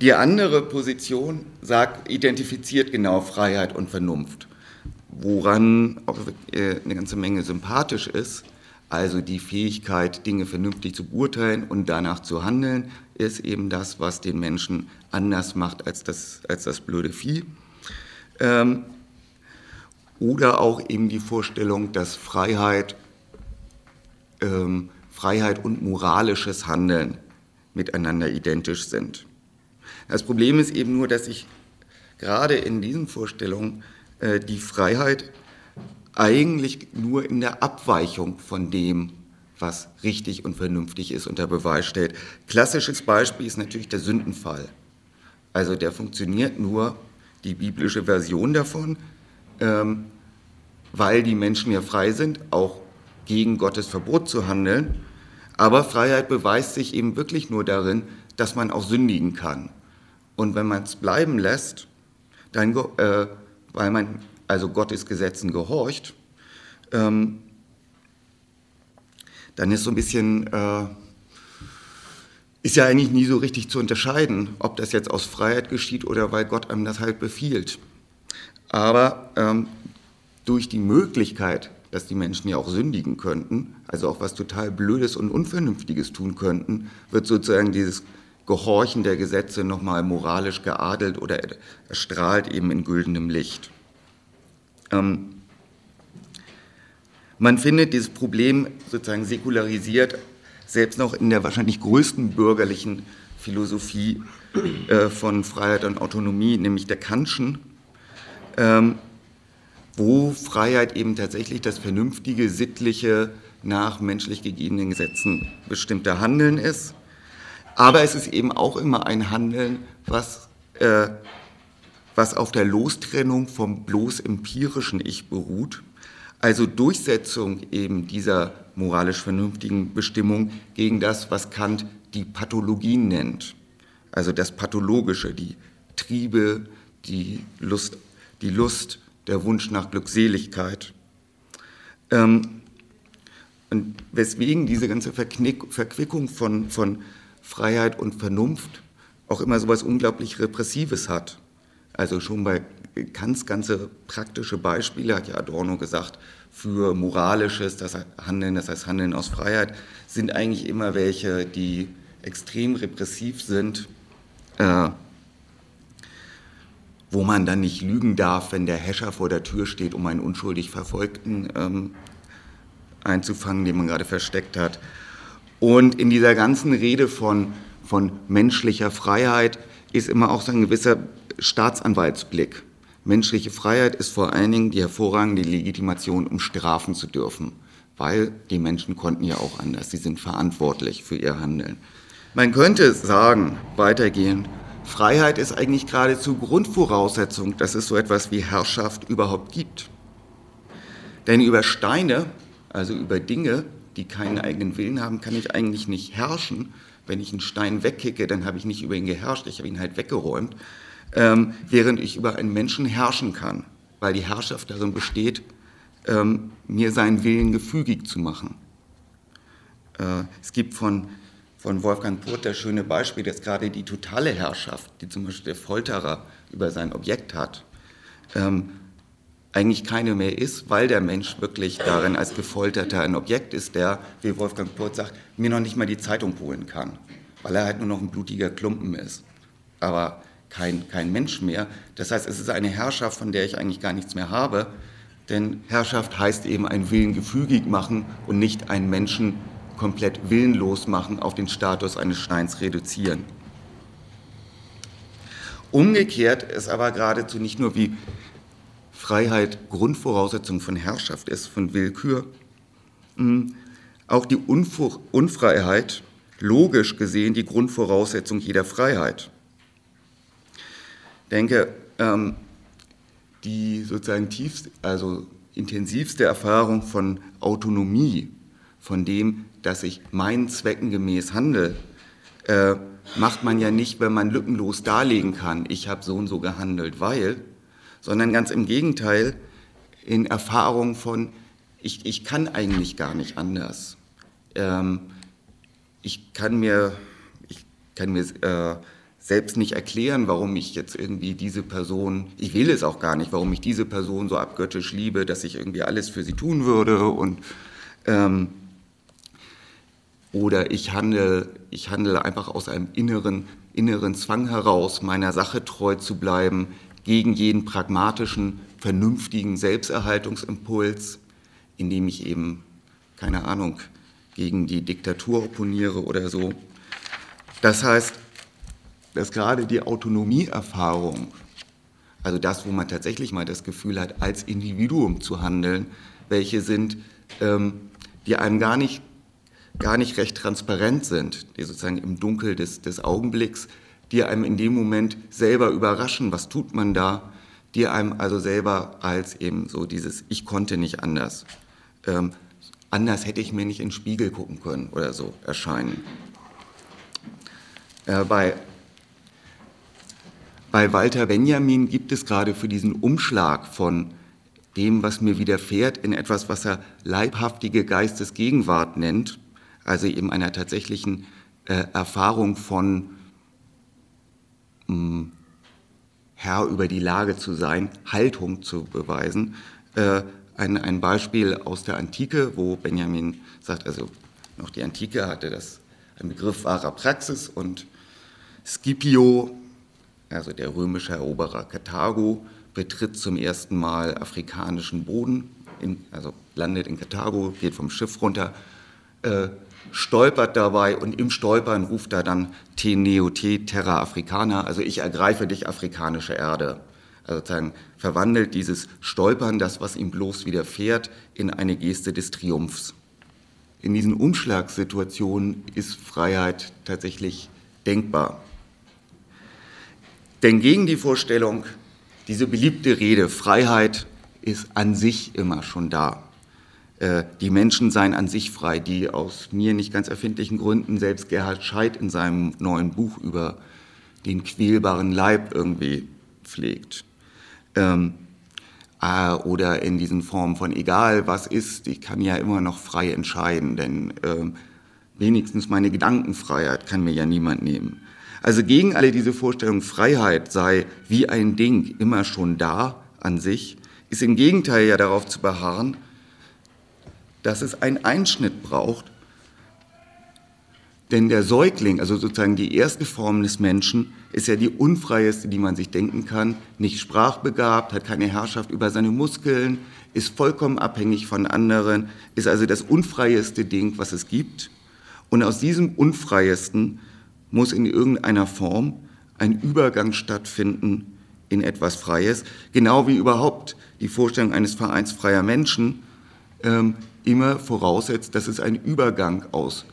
Die andere Position sagt, identifiziert genau Freiheit und Vernunft, woran auch äh, eine ganze Menge sympathisch ist. Also die Fähigkeit, Dinge vernünftig zu beurteilen und danach zu handeln, ist eben das, was den Menschen anders macht als das, als das blöde Vieh. Ähm, oder auch eben die Vorstellung, dass Freiheit, ähm, Freiheit und moralisches Handeln miteinander identisch sind. Das Problem ist eben nur, dass sich gerade in diesen Vorstellungen äh, die Freiheit eigentlich nur in der Abweichung von dem, was richtig und vernünftig ist, unter Beweis stellt. Klassisches Beispiel ist natürlich der Sündenfall. Also der funktioniert nur, die biblische Version davon, ähm, weil die Menschen ja frei sind, auch gegen Gottes Verbot zu handeln. Aber Freiheit beweist sich eben wirklich nur darin, dass man auch sündigen kann. Und wenn man es bleiben lässt, dann, äh, weil man also Gottes Gesetzen gehorcht, ähm, dann ist so ein bisschen, äh, ist ja eigentlich nie so richtig zu unterscheiden, ob das jetzt aus Freiheit geschieht oder weil Gott einem das halt befiehlt. Aber ähm, durch die Möglichkeit, dass die Menschen ja auch sündigen könnten, also auch was total Blödes und Unvernünftiges tun könnten, wird sozusagen dieses Gehorchen der Gesetze nochmal moralisch geadelt oder erstrahlt eben in güldenem Licht. Ähm, man findet dieses Problem sozusagen säkularisiert, selbst noch in der wahrscheinlich größten bürgerlichen Philosophie äh, von Freiheit und Autonomie, nämlich der Kantschen, ähm, wo Freiheit eben tatsächlich das vernünftige, sittliche, nach menschlich gegebenen Gesetzen bestimmte Handeln ist. Aber es ist eben auch immer ein Handeln, was, äh, was auf der Lostrennung vom bloß empirischen Ich beruht also Durchsetzung eben dieser moralisch vernünftigen Bestimmung gegen das, was Kant die Pathologien nennt. Also das Pathologische, die Triebe, die Lust, die Lust der Wunsch nach Glückseligkeit. Ähm, und weswegen diese ganze Verknick, Verquickung von, von Freiheit und Vernunft auch immer so etwas unglaublich Repressives hat. Also schon bei Kants ganze praktische Beispiele, hat ja Adorno gesagt, für moralisches, das Handeln, das heißt Handeln aus Freiheit, sind eigentlich immer welche, die extrem repressiv sind, äh, wo man dann nicht lügen darf, wenn der Häscher vor der Tür steht, um einen unschuldig Verfolgten ähm, einzufangen, den man gerade versteckt hat. Und in dieser ganzen Rede von, von menschlicher Freiheit ist immer auch so ein gewisser Staatsanwaltsblick. Menschliche Freiheit ist vor allen Dingen die hervorragende Legitimation, um strafen zu dürfen, weil die Menschen konnten ja auch anders, sie sind verantwortlich für ihr Handeln. Man könnte sagen, weitergehend, Freiheit ist eigentlich geradezu Grundvoraussetzung, dass es so etwas wie Herrschaft überhaupt gibt. Denn über Steine, also über Dinge, die keinen eigenen Willen haben, kann ich eigentlich nicht herrschen. Wenn ich einen Stein wegkicke, dann habe ich nicht über ihn geherrscht, ich habe ihn halt weggeräumt. Ähm, während ich über einen Menschen herrschen kann, weil die Herrschaft darin besteht, ähm, mir seinen Willen gefügig zu machen. Äh, es gibt von, von Wolfgang Purt das schöne Beispiel, dass gerade die totale Herrschaft, die zum Beispiel der Folterer über sein Objekt hat, ähm, eigentlich keine mehr ist, weil der Mensch wirklich darin als Gefolterter ein Objekt ist, der, wie Wolfgang Purt sagt, mir noch nicht mal die Zeitung holen kann, weil er halt nur noch ein blutiger Klumpen ist, aber kein, kein Mensch mehr. Das heißt, es ist eine Herrschaft, von der ich eigentlich gar nichts mehr habe, denn Herrschaft heißt eben ein Willen gefügig machen und nicht einen Menschen komplett willenlos machen, auf den Status eines Steins reduzieren. Umgekehrt ist aber geradezu nicht nur wie Freiheit Grundvoraussetzung von Herrschaft ist, von Willkür, hm, auch die Unfreiheit logisch gesehen die Grundvoraussetzung jeder Freiheit. Ich denke, ähm, die sozusagen tiefste, also intensivste Erfahrung von Autonomie, von dem, dass ich meinen Zwecken gemäß handle, äh, macht man ja nicht, wenn man lückenlos darlegen kann, ich habe so und so gehandelt, weil, sondern ganz im Gegenteil, in Erfahrung von, ich, ich kann eigentlich gar nicht anders. Ähm, ich kann mir, ich kann mir äh, selbst nicht erklären, warum ich jetzt irgendwie diese Person, ich will es auch gar nicht, warum ich diese Person so abgöttisch liebe, dass ich irgendwie alles für sie tun würde und ähm, oder ich handle, ich handle einfach aus einem inneren, inneren Zwang heraus, meiner Sache treu zu bleiben, gegen jeden pragmatischen, vernünftigen Selbsterhaltungsimpuls, indem ich eben, keine Ahnung, gegen die Diktatur opponiere oder so. Das heißt, dass gerade die Autonomieerfahrung, also das, wo man tatsächlich mal das Gefühl hat, als Individuum zu handeln, welche sind, ähm, die einem gar nicht gar nicht recht transparent sind, die sozusagen im Dunkel des, des Augenblicks, die einem in dem Moment selber überraschen, was tut man da, die einem also selber als eben so dieses Ich konnte nicht anders. Ähm, anders hätte ich mir nicht in den Spiegel gucken können oder so erscheinen. Äh, bei, bei Walter Benjamin gibt es gerade für diesen Umschlag von dem, was mir widerfährt, in etwas, was er leibhaftige Geistesgegenwart nennt, also eben einer tatsächlichen äh, Erfahrung von mh, hm, Herr über die Lage zu sein, Haltung zu beweisen. Äh, ein, ein Beispiel aus der Antike, wo Benjamin sagt, also noch die Antike hatte das ein Begriff wahrer Praxis und Scipio, also der römische Eroberer Karthago, betritt zum ersten Mal afrikanischen Boden, in, also landet in Karthago, geht vom Schiff runter, äh, stolpert dabei und im Stolpern ruft er dann Te neo te terra africana, also ich ergreife dich afrikanische Erde. Also sozusagen verwandelt dieses Stolpern, das, was ihm bloß widerfährt, in eine Geste des Triumphs. In diesen Umschlagssituationen ist Freiheit tatsächlich denkbar. Denn gegen die Vorstellung, diese beliebte Rede, Freiheit ist an sich immer schon da. Äh, die Menschen seien an sich frei, die aus mir nicht ganz erfindlichen Gründen selbst Gerhard Scheid in seinem neuen Buch über den quälbaren Leib irgendwie pflegt. Ähm, äh, oder in diesen Formen von egal was ist, ich kann ja immer noch frei entscheiden, denn ähm, wenigstens meine Gedankenfreiheit kann mir ja niemand nehmen. Also gegen alle diese Vorstellung, Freiheit sei wie ein Ding immer schon da an sich, ist im Gegenteil ja darauf zu beharren, dass es einen Einschnitt braucht. Denn der Säugling, also sozusagen die erste Form des Menschen, ist ja die unfreieste, die man sich denken kann. Nicht sprachbegabt, hat keine Herrschaft über seine Muskeln, ist vollkommen abhängig von anderen, ist also das unfreieste Ding, was es gibt. Und aus diesem unfreiesten muss in irgendeiner Form ein Übergang stattfinden in etwas Freies, genau wie überhaupt die Vorstellung eines Vereins freier Menschen ähm, immer voraussetzt, dass es einen Übergang aus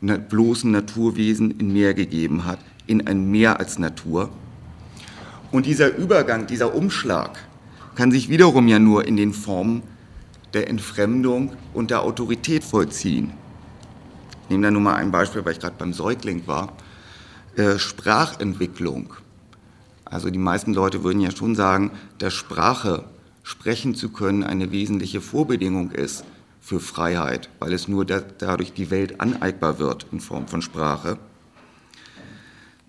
bloßen Naturwesen in Meer gegeben hat, in ein Meer als Natur. Und dieser Übergang, dieser Umschlag kann sich wiederum ja nur in den Formen der Entfremdung und der Autorität vollziehen. Ich nehme da nur mal ein Beispiel, weil ich gerade beim Säugling war. Äh, Sprachentwicklung. Also die meisten Leute würden ja schon sagen, dass Sprache, sprechen zu können, eine wesentliche Vorbedingung ist für Freiheit, weil es nur da, dadurch die Welt aneignbar wird in Form von Sprache.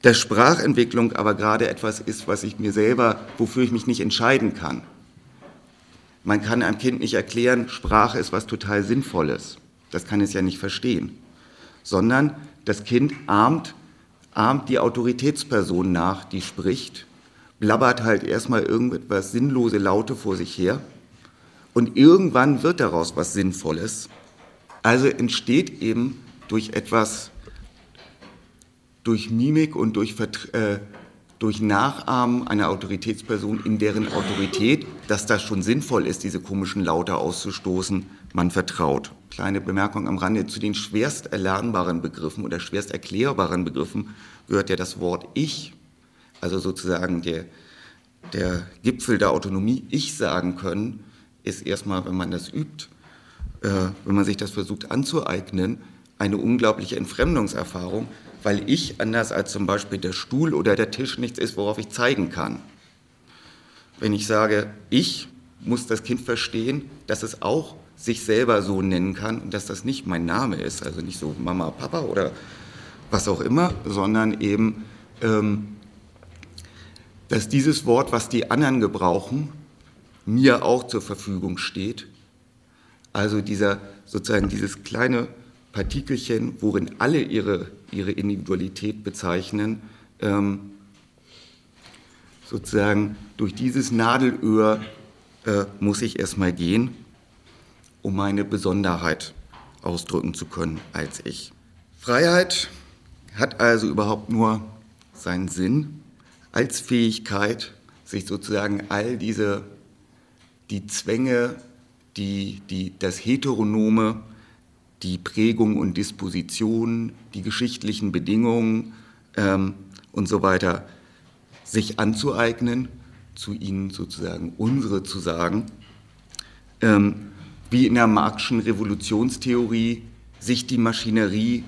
Dass Sprachentwicklung aber gerade etwas ist, was ich mir selber, wofür ich mich nicht entscheiden kann. Man kann einem Kind nicht erklären, Sprache ist was total Sinnvolles. Das kann es ja nicht verstehen. Sondern das Kind ahmt, ahmt die Autoritätsperson nach, die spricht, blabbert halt erstmal irgendetwas sinnlose Laute vor sich her und irgendwann wird daraus was Sinnvolles. Also entsteht eben durch etwas, durch Mimik und durch, äh, durch Nachahmen einer Autoritätsperson in deren Autorität, dass das schon sinnvoll ist, diese komischen Laute auszustoßen, man vertraut. Kleine Bemerkung am Rande. Zu den schwerst erlernbaren Begriffen oder schwerst erklärbaren Begriffen gehört ja das Wort Ich, also sozusagen der, der Gipfel der Autonomie, Ich sagen können, ist erstmal, wenn man das übt, äh, wenn man sich das versucht anzueignen, eine unglaubliche Entfremdungserfahrung, weil ich, anders als zum Beispiel der Stuhl oder der Tisch, nichts ist, worauf ich zeigen kann. Wenn ich sage, ich, muss das Kind verstehen, dass es auch sich selber so nennen kann und dass das nicht mein Name ist, also nicht so Mama, Papa oder was auch immer, sondern eben, ähm, dass dieses Wort, was die anderen gebrauchen, mir auch zur Verfügung steht. Also dieser, sozusagen dieses kleine Partikelchen, worin alle ihre, ihre Individualität bezeichnen, ähm, sozusagen durch dieses Nadelöhr äh, muss ich erstmal gehen, um meine Besonderheit ausdrücken zu können als ich. Freiheit hat also überhaupt nur seinen Sinn als Fähigkeit, sich sozusagen all diese die Zwänge, die, die, das Heteronome, die Prägung und Disposition, die geschichtlichen Bedingungen ähm, und so weiter sich anzueignen, zu ihnen sozusagen unsere zu sagen, ähm, wie in der Marxischen Revolutionstheorie sich die Maschinerie,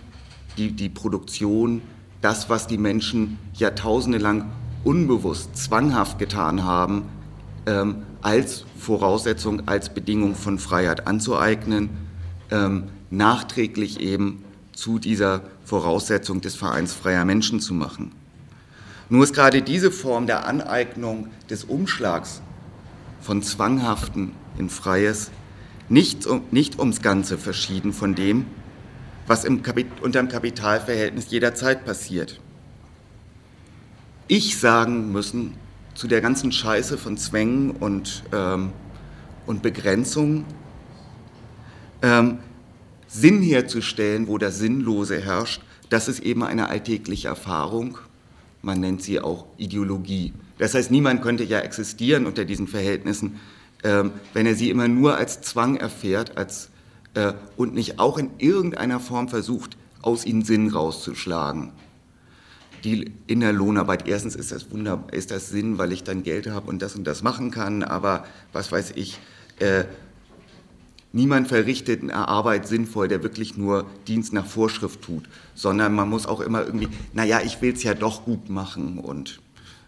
die, die Produktion, das, was die Menschen jahrtausende lang unbewusst, zwanghaft getan haben, ähm, als Voraussetzung, als Bedingung von Freiheit anzueignen, ähm, nachträglich eben zu dieser Voraussetzung des Vereins freier Menschen zu machen. Nur ist gerade diese Form der Aneignung des Umschlags von Zwanghaften in Freies nicht, nicht ums Ganze verschieden von dem, was im Kapit unter dem Kapitalverhältnis jederzeit passiert. Ich sagen müssen, zu der ganzen Scheiße von Zwängen und, ähm, und Begrenzungen ähm, Sinn herzustellen, wo das Sinnlose herrscht, das ist eben eine alltägliche Erfahrung. Man nennt sie auch Ideologie. Das heißt, niemand könnte ja existieren unter diesen Verhältnissen, ähm, wenn er sie immer nur als Zwang erfährt als, äh, und nicht auch in irgendeiner Form versucht, aus ihnen Sinn rauszuschlagen die in der Lohnarbeit, erstens ist das wunderbar, ist das Sinn, weil ich dann Geld habe und das und das machen kann, aber was weiß ich, äh, niemand verrichtet eine Arbeit sinnvoll, der wirklich nur Dienst nach Vorschrift tut, sondern man muss auch immer irgendwie, naja, ich will es ja doch gut machen und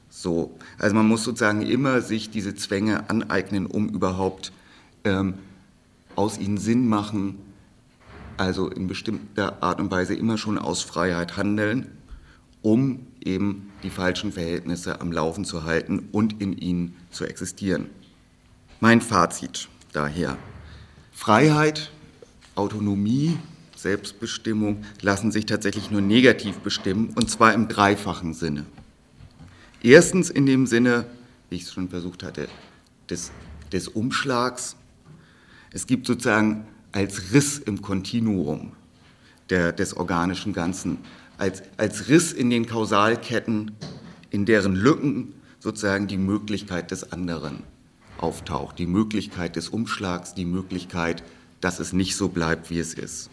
so. Also man muss sozusagen immer sich diese Zwänge aneignen, um überhaupt ähm, aus ihnen Sinn machen, also in bestimmter Art und Weise immer schon aus Freiheit handeln um eben die falschen Verhältnisse am Laufen zu halten und in ihnen zu existieren. Mein Fazit daher. Freiheit, Autonomie, Selbstbestimmung lassen sich tatsächlich nur negativ bestimmen, und zwar im dreifachen Sinne. Erstens in dem Sinne, wie ich es schon versucht hatte, des, des Umschlags. Es gibt sozusagen als Riss im Kontinuum der, des organischen Ganzen als, als Riss in den Kausalketten, in deren Lücken sozusagen die Möglichkeit des anderen auftaucht, die Möglichkeit des Umschlags, die Möglichkeit, dass es nicht so bleibt, wie es ist.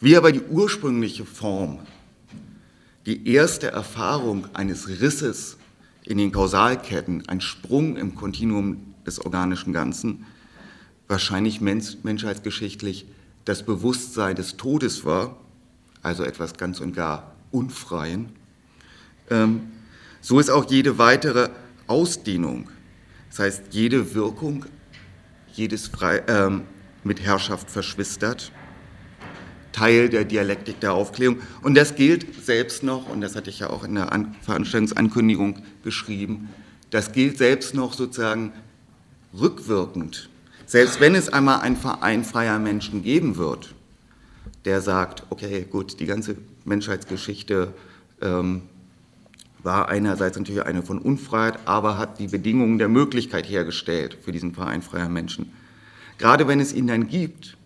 Wie aber die ursprüngliche Form, die erste Erfahrung eines Risses in den Kausalketten, ein Sprung im Kontinuum des organischen Ganzen wahrscheinlich menschheitsgeschichtlich das Bewusstsein des Todes war, also etwas ganz und gar Unfreien. Ähm, so ist auch jede weitere Ausdehnung, das heißt jede Wirkung, jedes Frei, ähm, mit Herrschaft verschwistert, Teil der Dialektik der Aufklärung. Und das gilt selbst noch, und das hatte ich ja auch in der An Veranstaltungsankündigung geschrieben, das gilt selbst noch sozusagen rückwirkend. Selbst wenn es einmal einen Verein freier Menschen geben wird, der sagt, okay, gut, die ganze Menschheitsgeschichte ähm, war einerseits natürlich eine von Unfreiheit, aber hat die Bedingungen der Möglichkeit hergestellt für diesen Verein freier Menschen. Gerade wenn es ihn dann gibt,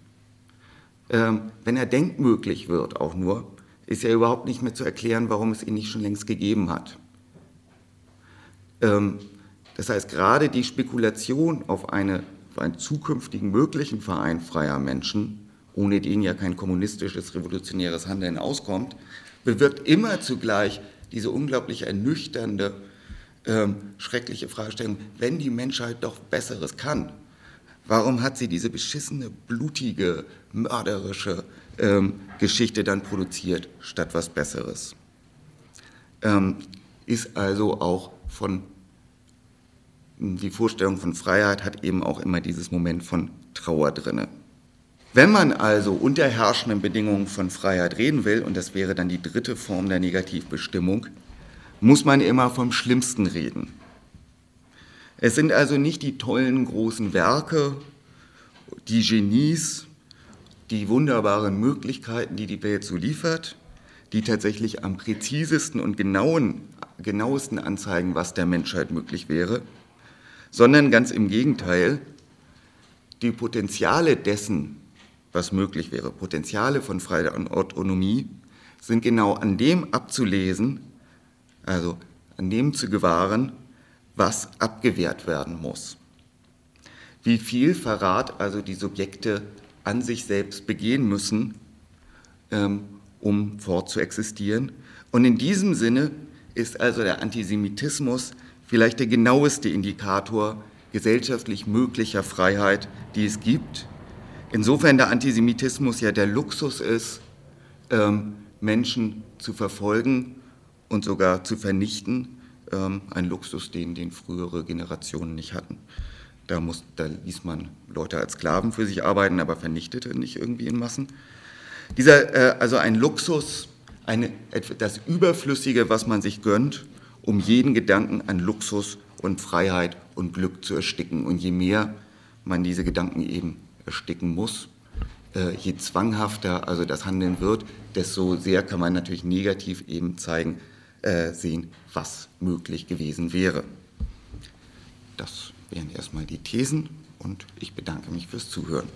ähm, wenn er denkmöglich wird auch nur, ist ja überhaupt nicht mehr zu erklären, warum es ihn nicht schon längst gegeben hat. Ähm, das heißt, gerade die Spekulation auf, eine, auf einen zukünftigen möglichen Verein freier Menschen, ohne den ja kein kommunistisches, revolutionäres Handeln auskommt, bewirkt immer zugleich diese unglaublich ernüchternde, ähm, schreckliche Fragestellung, wenn die Menschheit doch Besseres kann, warum hat sie diese beschissene, blutige, mörderische ähm, Geschichte dann produziert, statt was Besseres? Ähm, ist also auch von, die Vorstellung von Freiheit hat eben auch immer dieses Moment von Trauer drinne. Wenn man also unter herrschenden Bedingungen von Freiheit reden will, und das wäre dann die dritte Form der Negativbestimmung, muss man immer vom Schlimmsten reden. Es sind also nicht die tollen großen Werke, die Genies, die wunderbaren Möglichkeiten, die die Welt so liefert, die tatsächlich am präzisesten und genauen, genauesten anzeigen, was der Menschheit möglich wäre, sondern ganz im Gegenteil, die Potenziale dessen, was möglich wäre. Potenziale von Freiheit und Autonomie sind genau an dem abzulesen, also an dem zu gewahren, was abgewehrt werden muss. Wie viel Verrat also die Subjekte an sich selbst begehen müssen, ähm, um fortzuexistieren. Und in diesem Sinne ist also der Antisemitismus vielleicht der genaueste Indikator gesellschaftlich möglicher Freiheit, die es gibt Insofern der Antisemitismus ja der Luxus ist, ähm, Menschen zu verfolgen und sogar zu vernichten, ähm, ein Luxus, den, den frühere Generationen nicht hatten. Da, muss, da ließ man Leute als Sklaven für sich arbeiten, aber vernichtete nicht irgendwie in Massen. Dieser, äh, also ein Luxus, eine, das Überflüssige, was man sich gönnt, um jeden Gedanken an Luxus und Freiheit und Glück zu ersticken. Und je mehr man diese Gedanken eben ersticken muss. Äh, je zwanghafter also das Handeln wird, desto sehr kann man natürlich negativ eben zeigen, äh, sehen, was möglich gewesen wäre. Das wären erstmal die Thesen und ich bedanke mich fürs Zuhören.